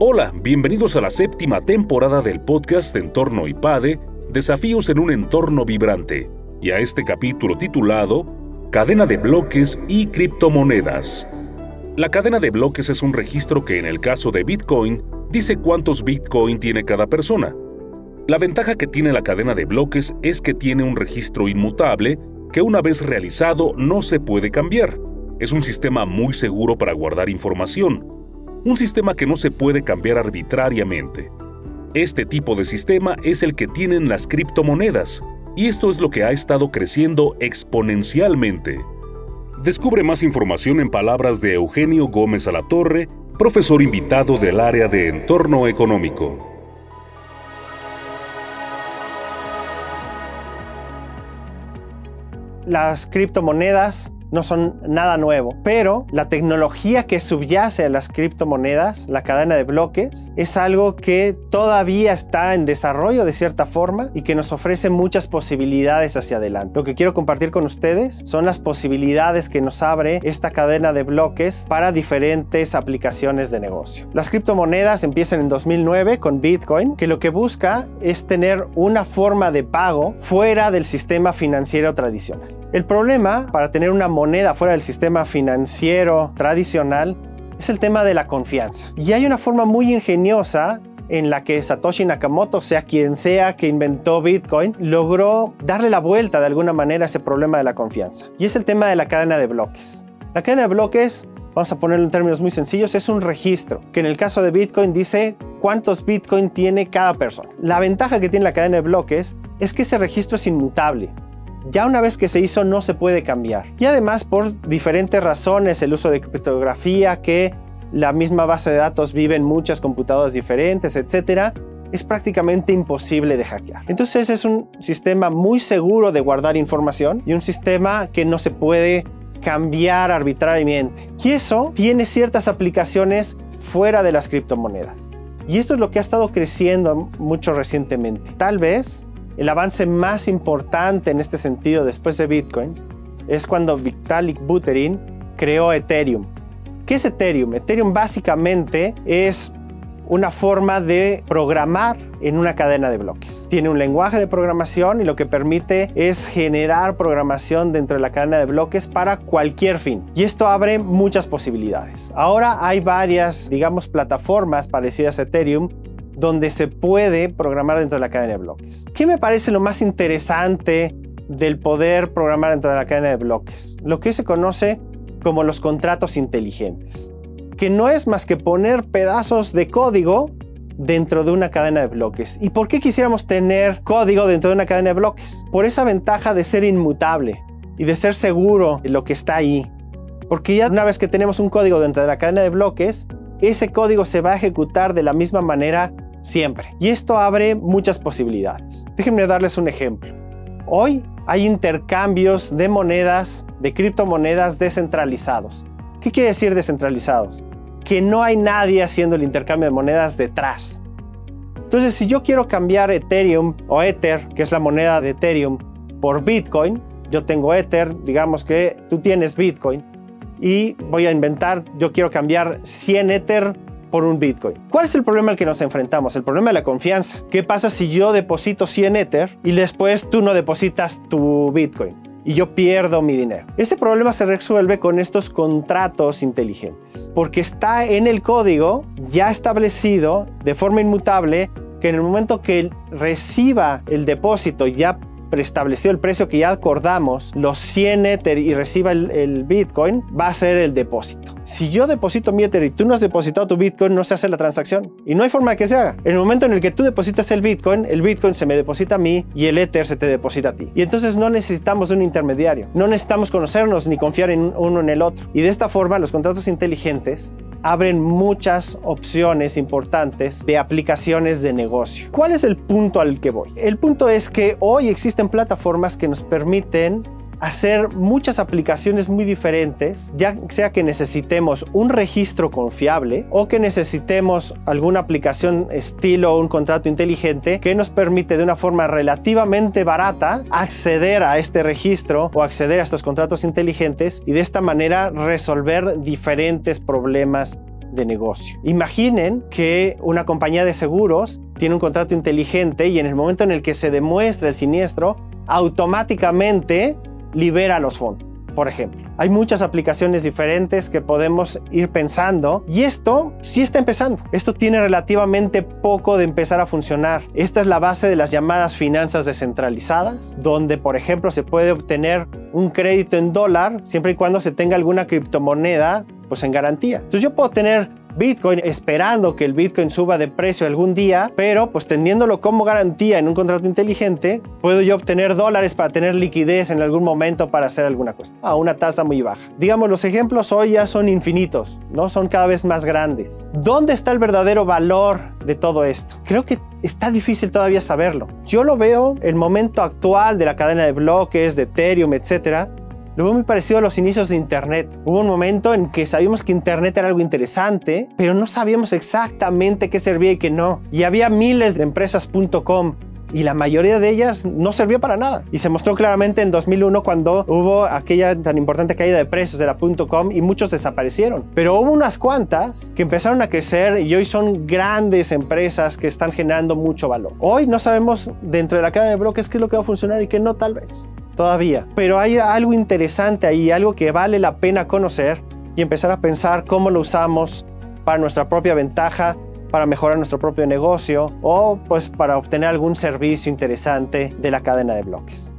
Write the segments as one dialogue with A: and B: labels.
A: Hola, bienvenidos a la séptima temporada del podcast Entorno IPADE, Desafíos en un entorno vibrante, y a este capítulo titulado Cadena de bloques y criptomonedas. La cadena de bloques es un registro que en el caso de Bitcoin dice cuántos Bitcoin tiene cada persona. La ventaja que tiene la cadena de bloques es que tiene un registro inmutable que una vez realizado no se puede cambiar. Es un sistema muy seguro para guardar información un sistema que no se puede cambiar arbitrariamente. Este tipo de sistema es el que tienen las criptomonedas, y esto es lo que ha estado creciendo exponencialmente. Descubre más información en palabras de Eugenio Gómez Alatorre, profesor invitado del área de entorno económico.
B: Las criptomonedas no son nada nuevo, pero la tecnología que subyace a las criptomonedas, la cadena de bloques, es algo que todavía está en desarrollo de cierta forma y que nos ofrece muchas posibilidades hacia adelante. Lo que quiero compartir con ustedes son las posibilidades que nos abre esta cadena de bloques para diferentes aplicaciones de negocio. Las criptomonedas empiezan en 2009 con Bitcoin, que lo que busca es tener una forma de pago fuera del sistema financiero tradicional. El problema para tener una moneda fuera del sistema financiero tradicional es el tema de la confianza. Y hay una forma muy ingeniosa en la que Satoshi Nakamoto, sea quien sea que inventó Bitcoin, logró darle la vuelta de alguna manera a ese problema de la confianza. Y es el tema de la cadena de bloques. La cadena de bloques, vamos a ponerlo en términos muy sencillos, es un registro que en el caso de Bitcoin dice cuántos Bitcoin tiene cada persona. La ventaja que tiene la cadena de bloques es que ese registro es inmutable ya una vez que se hizo no se puede cambiar. Y además por diferentes razones, el uso de criptografía, que la misma base de datos vive en muchas computadoras diferentes, etc., es prácticamente imposible de hackear. Entonces es un sistema muy seguro de guardar información y un sistema que no se puede cambiar arbitrariamente. Y eso tiene ciertas aplicaciones fuera de las criptomonedas. Y esto es lo que ha estado creciendo mucho recientemente. Tal vez el avance más importante en este sentido después de Bitcoin es cuando Vitalik Buterin creó Ethereum. ¿Qué es Ethereum? Ethereum básicamente es una forma de programar en una cadena de bloques. Tiene un lenguaje de programación y lo que permite es generar programación dentro de la cadena de bloques para cualquier fin. Y esto abre muchas posibilidades. Ahora hay varias, digamos, plataformas parecidas a Ethereum donde se puede programar dentro de la cadena de bloques. ¿Qué me parece lo más interesante del poder programar dentro de la cadena de bloques? Lo que se conoce como los contratos inteligentes, que no es más que poner pedazos de código dentro de una cadena de bloques. ¿Y por qué quisiéramos tener código dentro de una cadena de bloques? Por esa ventaja de ser inmutable y de ser seguro de lo que está ahí. Porque ya una vez que tenemos un código dentro de la cadena de bloques, ese código se va a ejecutar de la misma manera siempre. Y esto abre muchas posibilidades. Déjenme darles un ejemplo. Hoy hay intercambios de monedas, de criptomonedas descentralizados. ¿Qué quiere decir descentralizados? Que no hay nadie haciendo el intercambio de monedas detrás. Entonces, si yo quiero cambiar Ethereum o Ether, que es la moneda de Ethereum, por Bitcoin, yo tengo Ether, digamos que tú tienes Bitcoin, y voy a inventar, yo quiero cambiar 100 Ether por un Bitcoin. ¿Cuál es el problema al que nos enfrentamos? El problema de la confianza. ¿Qué pasa si yo deposito 100 Ether y después tú no depositas tu Bitcoin? y yo pierdo mi dinero. Ese problema se resuelve con estos contratos inteligentes, porque está en el código ya establecido de forma inmutable que en el momento que reciba el depósito ya preestablecido el precio que ya acordamos, los 100 Ether y reciba el, Bitcoin, va a ser el depósito. Si yo deposito mi Ether y tú no has depositado tu Bitcoin, no se hace la transacción. Y no hay forma que se haga. En el momento en el que tú depositas el Bitcoin, el Bitcoin se me deposita a mí y el Ether se te deposita a ti. Y entonces no necesitamos un intermediario. No necesitamos conocernos ni confiar en uno en el otro. Y de esta forma, los contratos inteligentes abren muchas opciones importantes de aplicaciones de negocio. ¿Cuál es el punto al que voy? El punto es que hoy existen plataformas que nos permiten hacer muchas aplicaciones muy diferentes, ya sea que necesitemos un registro confiable o que necesitemos alguna aplicación estilo un contrato inteligente que nos permite de una forma relativamente barata acceder a este registro o acceder a estos contratos inteligentes y de esta manera resolver diferentes problemas de negocio. Imaginen que una compañía de seguros tiene un contrato inteligente y en el momento en el que se demuestra el siniestro, automáticamente libera los fondos por ejemplo. Hay muchas aplicaciones diferentes que podemos ir pensando y esto sí está empezando. Esto tiene relativamente poco de empezar a funcionar. Esta es la base de las llamadas finanzas descentralizadas, donde por ejemplo se puede obtener un crédito en dólar siempre y cuando se tenga alguna criptomoneda pues en garantía. Entonces yo puedo tener Bitcoin esperando que el Bitcoin suba de precio algún día, pero pues teniéndolo como garantía en un contrato inteligente, puedo yo obtener dólares para tener liquidez en algún momento para hacer alguna cuestión a una tasa muy baja. Digamos, los ejemplos hoy ya son infinitos, ¿no? Son cada vez más grandes. ¿Dónde está el verdadero valor de todo esto? Creo que está difícil todavía saberlo. Yo lo veo el momento actual de la cadena de bloques, de Ethereum, etcétera, lo veo muy parecido a los inicios de Internet. Hubo un momento en que sabíamos que Internet era algo interesante, pero no sabíamos exactamente qué servía y qué no. Y había miles de empresas.com y la mayoría de ellas no servía para nada. Y se mostró claramente en 2001 cuando hubo aquella tan importante caída de precios de la .com y muchos desaparecieron. Pero hubo unas cuantas que empezaron a crecer y hoy son grandes empresas que están generando mucho valor. Hoy no sabemos dentro de la cadena de bloques qué es lo que va a funcionar y qué no tal vez todavía. Pero hay algo interesante ahí, algo que vale la pena conocer y empezar a pensar cómo lo usamos para nuestra propia ventaja, para mejorar nuestro propio negocio o pues para obtener algún servicio interesante de la cadena de bloques.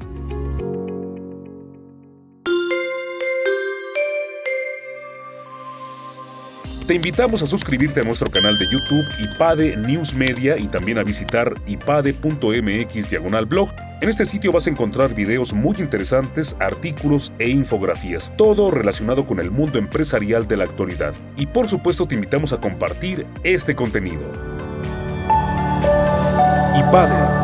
A: Te invitamos a suscribirte a nuestro canal de YouTube IPADE News Media y también a visitar ipade.mx diagonal blog. En este sitio vas a encontrar videos muy interesantes, artículos e infografías, todo relacionado con el mundo empresarial de la actualidad. Y por supuesto te invitamos a compartir este contenido. IPADE